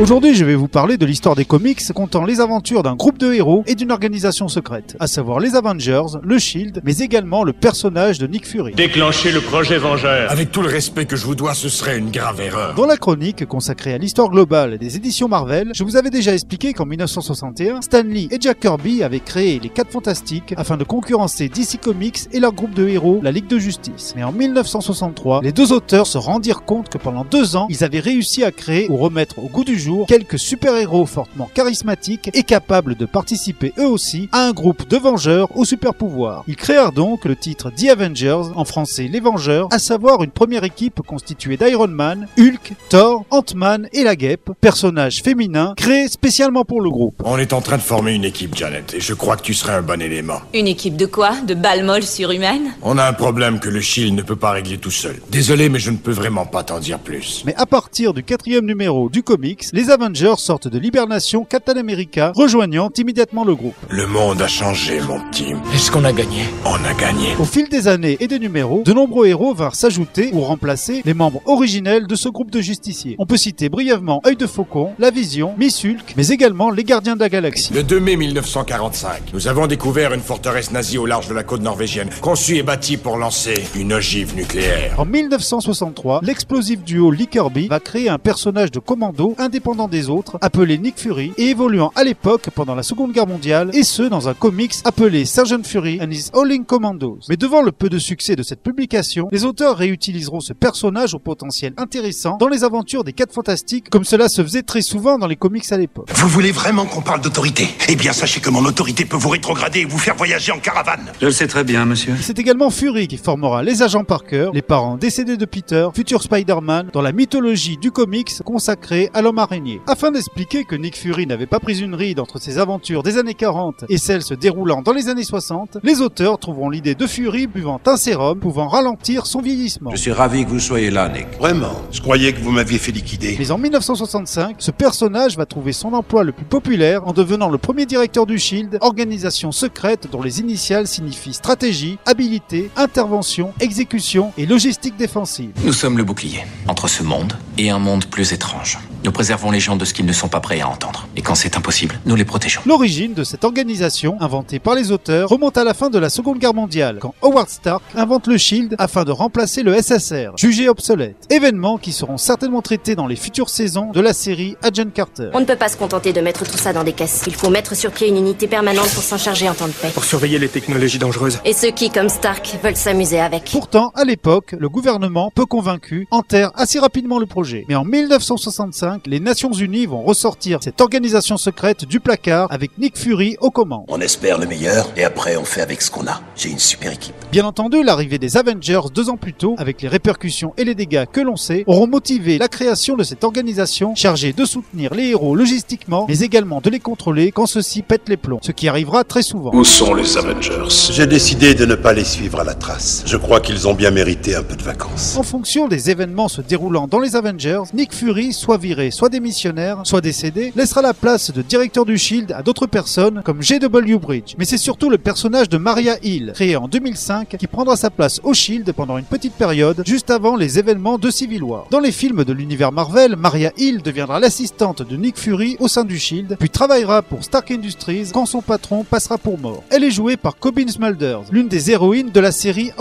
Aujourd'hui, je vais vous parler de l'histoire des comics comptant les aventures d'un groupe de héros et d'une organisation secrète, à savoir les Avengers, le Shield, mais également le personnage de Nick Fury. Déclencher le projet Vengeur. Avec tout le respect que je vous dois, ce serait une grave erreur. Dans la chronique consacrée à l'histoire globale des éditions Marvel, je vous avais déjà expliqué qu'en 1961, Stan Lee et Jack Kirby avaient créé les 4 Fantastiques afin de concurrencer DC Comics et leur groupe de héros, la Ligue de Justice. Mais en 1963, les deux auteurs se rendirent compte que pendant deux ans, ils avaient réussi à créer ou remettre au goût du jour quelques super-héros fortement charismatiques et capables de participer eux aussi à un groupe de vengeurs aux super-pouvoirs. Ils créèrent donc le titre The Avengers, en français les Vengeurs, à savoir une première équipe constituée d'Iron Man, Hulk, Thor, Ant-Man et la Guêpe, personnages féminins créés spécialement pour le groupe. On est en train de former une équipe, Janet, et je crois que tu serais un bon élément. Une équipe de quoi? De balles molles surhumaines? On a un problème que le Shield ne peut pas régler tout seul. Désolé, mais je ne peux vraiment pas t'en dire plus. Mais à partir du quatrième numéro du comics, les Avengers sortent de l'hibernation Captain America, rejoignant immédiatement le groupe. Le monde a changé, mon petit. Est-ce qu'on a gagné? On a gagné. Au fil des années et des numéros, de nombreux héros vinrent s'ajouter ou remplacer les membres originels de ce groupe de justiciers. On peut citer brièvement Œil de Faucon, La Vision, Miss Hulk, mais également les Gardiens de la Galaxie. Le 2 mai 1945, nous avons découvert une forteresse nazie au large de la côte norvégienne, conçue et bâtie pour lancer une ogive nucléaire. En 1963, l'explosif duo Lee Kirby va créer un personnage de commando indépendant des autres, appelé Nick Fury, et évoluant à l'époque pendant la Seconde Guerre mondiale, et ce dans un comics appelé Sergeant Fury and His Howling Commandos. Mais devant le peu de succès de cette publication, les auteurs réutiliseront ce personnage au potentiel intéressant dans les aventures des 4 fantastiques, comme cela se faisait très souvent dans les comics à l'époque. Vous voulez vraiment qu'on parle d'autorité? Eh bien, sachez que mon autorité peut vous rétrograder et vous faire voyager en caravane. Je le sais très bien, monsieur. C'est également Fury qui formera les agents Parker, les parents décédés de Peter, futur Spider-Man, dans la mythologie du comics consacrée à l'homme araignée. Afin d'expliquer que Nick Fury n'avait pas pris une ride entre ses aventures des années 40 et celles se déroulant dans les années 60, les auteurs trouveront l'idée de Fury buvant un sérum pouvant ralentir son vieillissement. Je suis ravi que vous soyez là, Nick. Vraiment? Je croyais que vous m'aviez fait liquider. Mais en 1965, ce personnage va trouver son emploi le plus populaire en devenant le premier directeur du Shield, organisation secrète dont les initiales signifient stratégie, habilité, intervention, exécution et logistique défensive. Nous sommes le bouclier entre ce monde et un monde plus étrange. Nous préservons les gens de ce qu'ils ne sont pas prêts à entendre. Et quand c'est impossible, nous les protégeons. L'origine de cette organisation, inventée par les auteurs, remonte à la fin de la Seconde Guerre mondiale, quand Howard Stark invente le Shield afin de remplacer le SSR, jugé obsolète. Événements qui seront certainement traités dans les futures saisons de la série Agent Carter. On ne peut pas se contenter de mettre tout ça dans des caisses. Il faut mettre sur pied une unité permanente pour s'en charger en temps de paix. Pour surveiller les technologies dangereuses. Et ceux qui, comme Stark, veulent s'amuser avec. Pourtant, à l'époque, le gouvernement, peu convaincu, enterre assez rapidement le projet. Mais en 1965, les Nations Unies vont ressortir cette organisation secrète du placard avec Nick Fury aux commandes. On espère le meilleur et après on fait avec ce qu'on a. J'ai une super équipe. Bien entendu, l'arrivée des Avengers deux ans plus tôt, avec les répercussions et les dégâts que l'on sait, auront motivé la création de cette organisation chargée de soutenir les héros logistiquement, mais également de les contrôler quand ceux-ci pètent les plombs, ce qui arrivera très souvent. Où sont les Avengers? J'ai décidé de ne pas les suivre à la trace. Je crois qu'ils ont bien mérité un peu de vacances. En fonction des événements se déroulant dans les Avengers, Nick Fury, soit viré, soit démissionnaire, soit décédé, laissera la place de directeur du Shield à d'autres personnes comme J.W. Bridge. Mais c'est surtout le personnage de Maria Hill, créé en 2005, qui prendra sa place au Shield pendant une petite période, juste avant les événements de Civil War. Dans les films de l'univers Marvel, Maria Hill deviendra l'assistante de Nick Fury au sein du Shield, puis travaillera pour Stark Industries quand son patron passera pour mort. Elle est jouée par Cobbin Smulders, l'une des héroïnes de la série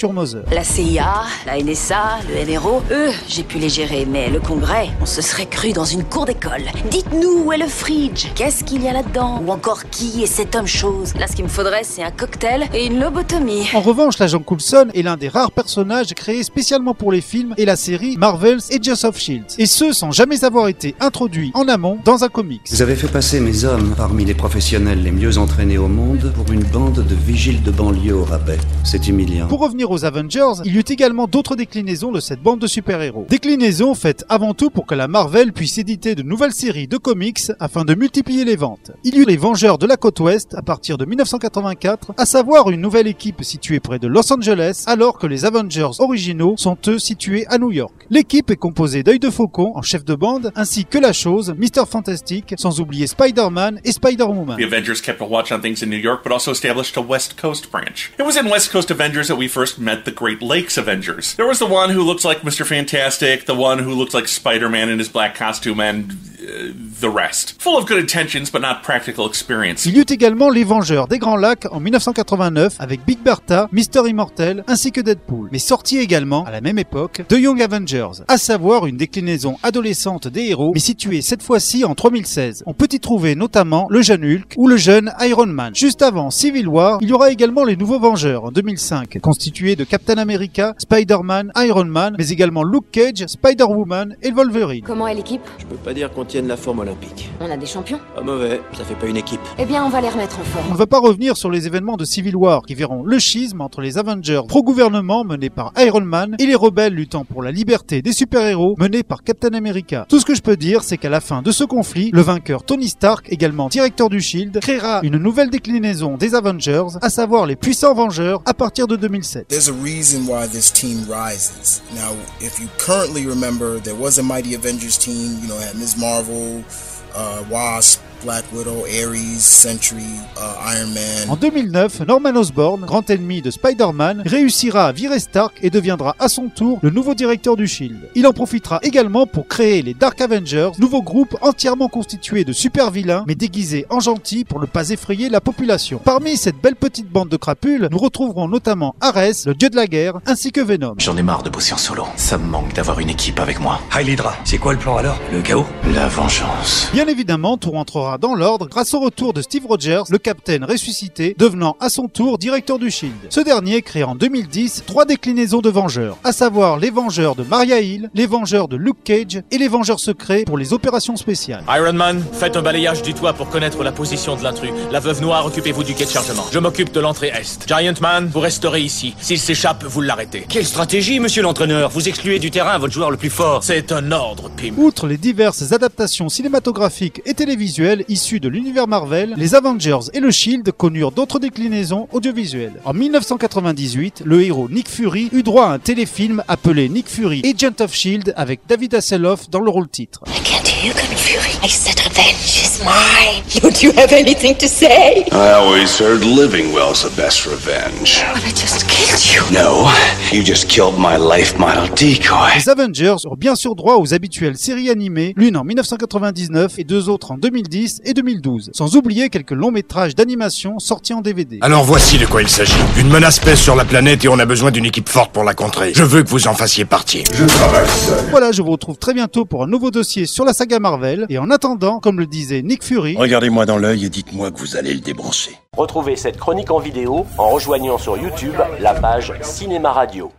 Your Mother. La CIA, la NSA, le NRO, eux, j'ai pu les gérer, mais le Congrès, on se serait cru dans une cour d'école. Dites-nous où est le fridge Qu'est-ce qu'il y a là-dedans? Ou encore qui est cet homme chose? Là, ce qu'il me faudrait, c'est un cocktail et une lobotomie. En revanche, l'agent Coulson est l'un des rares personnages créés spécialement pour les films et la série Marvel's Agents of Shield. Et ce, sans jamais avoir été introduit en amont dans un comics. Vous avez fait passer mes hommes parmi les professionnels les mieux entraînés au monde pour une bande de vigiles de banlieue au rabais. C'est humiliant. Pour revenir aux Avengers, il y eut également d'autres déclinaisons de cette bande de super-héros. Déclinaisons faites avant tout pour que la Marvel puisse éditer de nouvelles séries de comics afin de multiplier les ventes. Il y eut les Vengeurs de la côte ouest à partir de 1984, à savoir une nouvelle équipe située près de Los Angeles alors que les Avengers originaux sont eux situés à New York. L'équipe est composée d'œil de faucon en chef de bande ainsi que la chose, Mr. Fantastic, sans oublier Spider-Man et Spider-Woman. The Avengers kept a watch on things in New York, but also established a West Coast branch. It was in West Coast Avengers that we first met the Great Lakes Avengers. There was the one who looks like Mr. Fantastic, the one who looked like Spider-Man in his black costume, and uh, the rest. Full of good intentions, but not practical experience. Il y eut également les Vengeurs des Grands Lacs en 1989 avec Big Bertha, Mister Immortel ainsi que Deadpool. Mais sorti également, à la même époque, The Young Avengers, à savoir une déclinaison adolescente des héros, mais située cette fois-ci en 3016. On peut y trouver notamment le jeune Hulk ou le jeune Iron Man. Juste avant Civil War, il y aura également les Nouveaux Vengeurs en 2005, constitués de Captain America, Spider-Man, Iron Man, mais également Luke Cage, Spider-Woman et Wolverine. Comment est l'équipe? Je peux pas dire qu'on tienne la forme olympique. On a des champions Pas mauvais, ça fait pas une équipe. Eh bien, on va les remettre en On forme. ne va pas revenir sur les événements de Civil War qui verront le schisme entre les Avengers pro-gouvernement menés par Iron Man et les rebelles luttant pour la liberté des super-héros menés par Captain America. Tout ce que je peux dire, c'est qu'à la fin de ce conflit, le vainqueur Tony Stark, également directeur du Shield, créera une nouvelle déclinaison des Avengers, à savoir les puissants Vengeurs, à partir de 2007. There's a reason why this team rises. Now, if you currently remember, there was a Mighty Avengers team, you know, it had Ms. Marvel, uh, Wasp, Black Widow, Ares, Sentry, uh, Iron Man. En 2009, Norman Osborn, grand ennemi de Spider-Man, réussira à virer Stark et deviendra à son tour le nouveau directeur du Shield. Il en profitera également pour créer les Dark Avengers, nouveau groupe entièrement constitué de super vilains mais déguisés en gentils pour ne pas effrayer la population. Parmi cette belle petite bande de crapules, nous retrouverons notamment Ares, le dieu de la guerre, ainsi que Venom. J'en ai marre de bosser en solo. Ça me manque d'avoir une équipe avec moi. Hydra, c'est quoi le plan alors? Le chaos? La vengeance. Bien évidemment, tout rentrera dans l'ordre grâce au retour de Steve Rogers, le capitaine ressuscité, devenant à son tour directeur du Shield. Ce dernier crée en 2010 trois déclinaisons de Vengeurs, à savoir les Vengeurs de Maria Hill, les Vengeurs de Luke Cage et les Vengeurs secrets pour les opérations spéciales. Iron Man, faites un balayage du toit pour connaître la position de l'intrus. La veuve noire, occupez-vous du quai de chargement. Je m'occupe de l'entrée est. Giant Man, vous resterez ici. S'il s'échappe, vous l'arrêtez. Quelle stratégie, monsieur l'entraîneur? Vous excluez du terrain votre joueur le plus fort. C'est un ordre, Pim. Outre les diverses adaptations cinématographiques et télévisuelles issues de l'univers Marvel, les Avengers et le Shield connurent d'autres déclinaisons audiovisuelles. En 1998, le héros Nick Fury eut droit à un téléfilm appelé Nick Fury Agent of Shield avec David Hasselhoff dans le rôle titre. I said revenge is mine. Don't you have anything to say? I always heard living well's the best revenge. But I just killed you. No, you just killed my life model decoy. Les Avengers eurent bien sûr droit aux habituelles séries animées, l'une en 1999 et deux autres en 2010 et 2012, sans oublier quelques longs métrages d'animation sortis en DVD. Alors voici de quoi il s'agit. Une menace pèse sur la planète et on a besoin d'une équipe forte pour la contrer. Je veux que vous en fassiez partie. Je travaille seul. Voilà, je vous retrouve très bientôt pour un nouveau dossier sur la saga Marvel, et en attendant, comme le disait Nick Fury, Regardez-moi dans l'œil et dites-moi que vous allez le débrancher. Retrouvez cette chronique en vidéo en rejoignant sur YouTube la page Cinéma Radio.